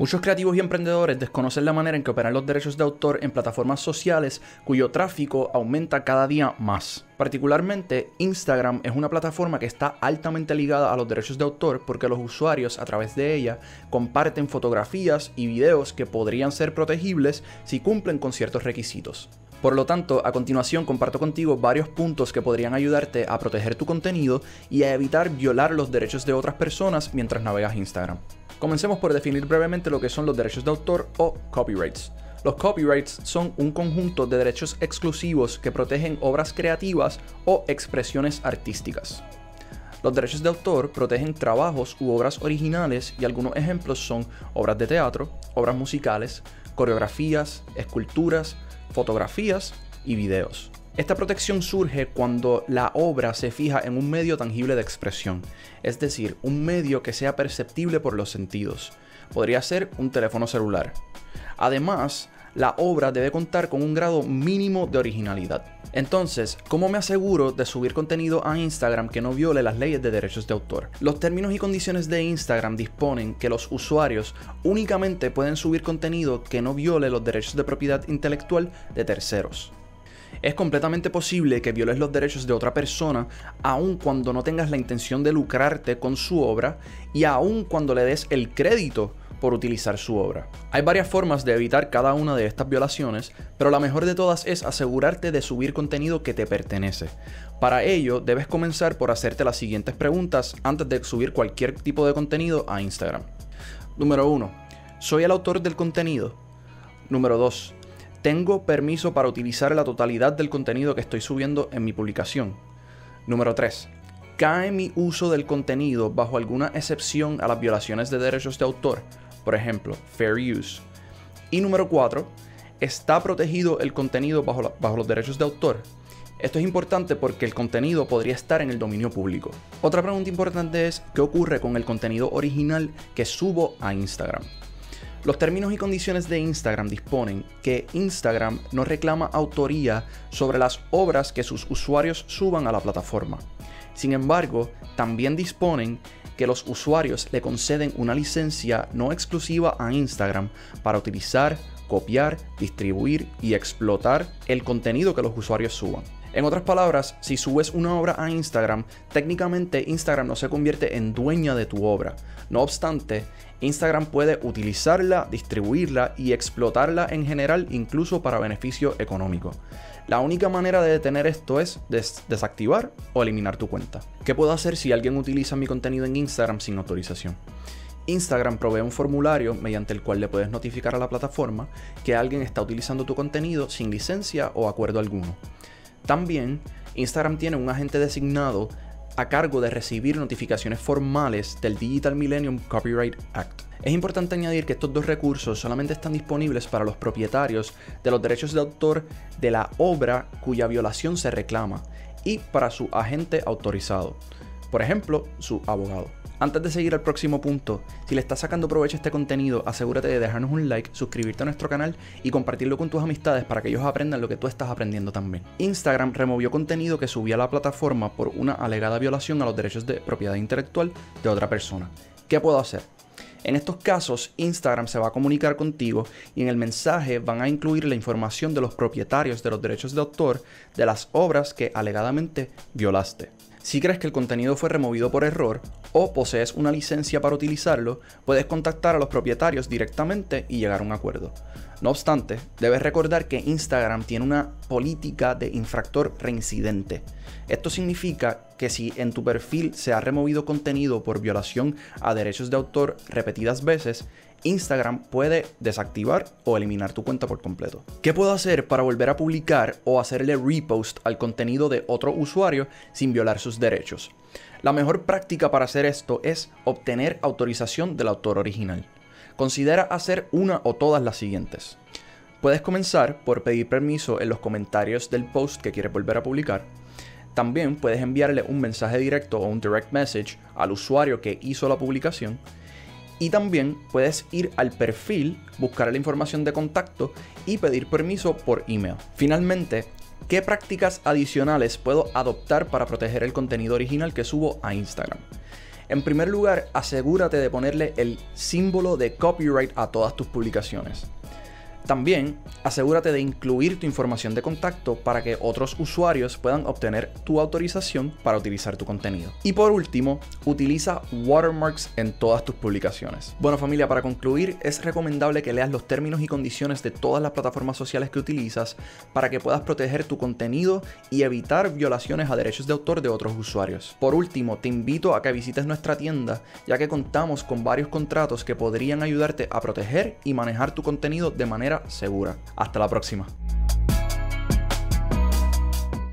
Muchos creativos y emprendedores desconocen la manera en que operan los derechos de autor en plataformas sociales cuyo tráfico aumenta cada día más. Particularmente, Instagram es una plataforma que está altamente ligada a los derechos de autor porque los usuarios a través de ella comparten fotografías y videos que podrían ser protegibles si cumplen con ciertos requisitos. Por lo tanto, a continuación comparto contigo varios puntos que podrían ayudarte a proteger tu contenido y a evitar violar los derechos de otras personas mientras navegas Instagram. Comencemos por definir brevemente lo que son los derechos de autor o copyrights. Los copyrights son un conjunto de derechos exclusivos que protegen obras creativas o expresiones artísticas. Los derechos de autor protegen trabajos u obras originales y algunos ejemplos son obras de teatro, obras musicales, coreografías, esculturas, fotografías y videos. Esta protección surge cuando la obra se fija en un medio tangible de expresión, es decir, un medio que sea perceptible por los sentidos. Podría ser un teléfono celular. Además, la obra debe contar con un grado mínimo de originalidad. Entonces, ¿cómo me aseguro de subir contenido a Instagram que no viole las leyes de derechos de autor? Los términos y condiciones de Instagram disponen que los usuarios únicamente pueden subir contenido que no viole los derechos de propiedad intelectual de terceros. Es completamente posible que violes los derechos de otra persona aun cuando no tengas la intención de lucrarte con su obra y aun cuando le des el crédito por utilizar su obra. Hay varias formas de evitar cada una de estas violaciones, pero la mejor de todas es asegurarte de subir contenido que te pertenece. Para ello, debes comenzar por hacerte las siguientes preguntas antes de subir cualquier tipo de contenido a Instagram. Número 1. ¿Soy el autor del contenido? Número 2. Tengo permiso para utilizar la totalidad del contenido que estoy subiendo en mi publicación. Número 3. ¿Cae mi uso del contenido bajo alguna excepción a las violaciones de derechos de autor? Por ejemplo, fair use. Y número 4. ¿Está protegido el contenido bajo, bajo los derechos de autor? Esto es importante porque el contenido podría estar en el dominio público. Otra pregunta importante es, ¿qué ocurre con el contenido original que subo a Instagram? Los términos y condiciones de Instagram disponen que Instagram no reclama autoría sobre las obras que sus usuarios suban a la plataforma. Sin embargo, también disponen que los usuarios le conceden una licencia no exclusiva a Instagram para utilizar, copiar, distribuir y explotar el contenido que los usuarios suban. En otras palabras, si subes una obra a Instagram, técnicamente Instagram no se convierte en dueña de tu obra. No obstante, Instagram puede utilizarla, distribuirla y explotarla en general incluso para beneficio económico. La única manera de detener esto es desactivar o eliminar tu cuenta. ¿Qué puedo hacer si alguien utiliza mi contenido en Instagram sin autorización? Instagram provee un formulario mediante el cual le puedes notificar a la plataforma que alguien está utilizando tu contenido sin licencia o acuerdo alguno. También, Instagram tiene un agente designado a cargo de recibir notificaciones formales del Digital Millennium Copyright Act. Es importante añadir que estos dos recursos solamente están disponibles para los propietarios de los derechos de autor de la obra cuya violación se reclama y para su agente autorizado, por ejemplo, su abogado. Antes de seguir al próximo punto, si le estás sacando provecho a este contenido, asegúrate de dejarnos un like, suscribirte a nuestro canal y compartirlo con tus amistades para que ellos aprendan lo que tú estás aprendiendo también. Instagram removió contenido que subía a la plataforma por una alegada violación a los derechos de propiedad intelectual de otra persona. ¿Qué puedo hacer? En estos casos, Instagram se va a comunicar contigo y en el mensaje van a incluir la información de los propietarios de los derechos de autor de las obras que alegadamente violaste. Si crees que el contenido fue removido por error o posees una licencia para utilizarlo, puedes contactar a los propietarios directamente y llegar a un acuerdo. No obstante, debes recordar que Instagram tiene una política de infractor reincidente. Esto significa que si en tu perfil se ha removido contenido por violación a derechos de autor repetidas veces, Instagram puede desactivar o eliminar tu cuenta por completo. ¿Qué puedo hacer para volver a publicar o hacerle repost al contenido de otro usuario sin violar sus derechos? La mejor práctica para hacer esto es obtener autorización del autor original. Considera hacer una o todas las siguientes. Puedes comenzar por pedir permiso en los comentarios del post que quieres volver a publicar. También puedes enviarle un mensaje directo o un direct message al usuario que hizo la publicación y también puedes ir al perfil, buscar la información de contacto y pedir permiso por email. Finalmente, ¿qué prácticas adicionales puedo adoptar para proteger el contenido original que subo a Instagram? En primer lugar, asegúrate de ponerle el símbolo de copyright a todas tus publicaciones. También asegúrate de incluir tu información de contacto para que otros usuarios puedan obtener tu autorización para utilizar tu contenido. Y por último, utiliza watermarks en todas tus publicaciones. Bueno familia, para concluir, es recomendable que leas los términos y condiciones de todas las plataformas sociales que utilizas para que puedas proteger tu contenido y evitar violaciones a derechos de autor de otros usuarios. Por último, te invito a que visites nuestra tienda ya que contamos con varios contratos que podrían ayudarte a proteger y manejar tu contenido de manera segura. Hasta la próxima.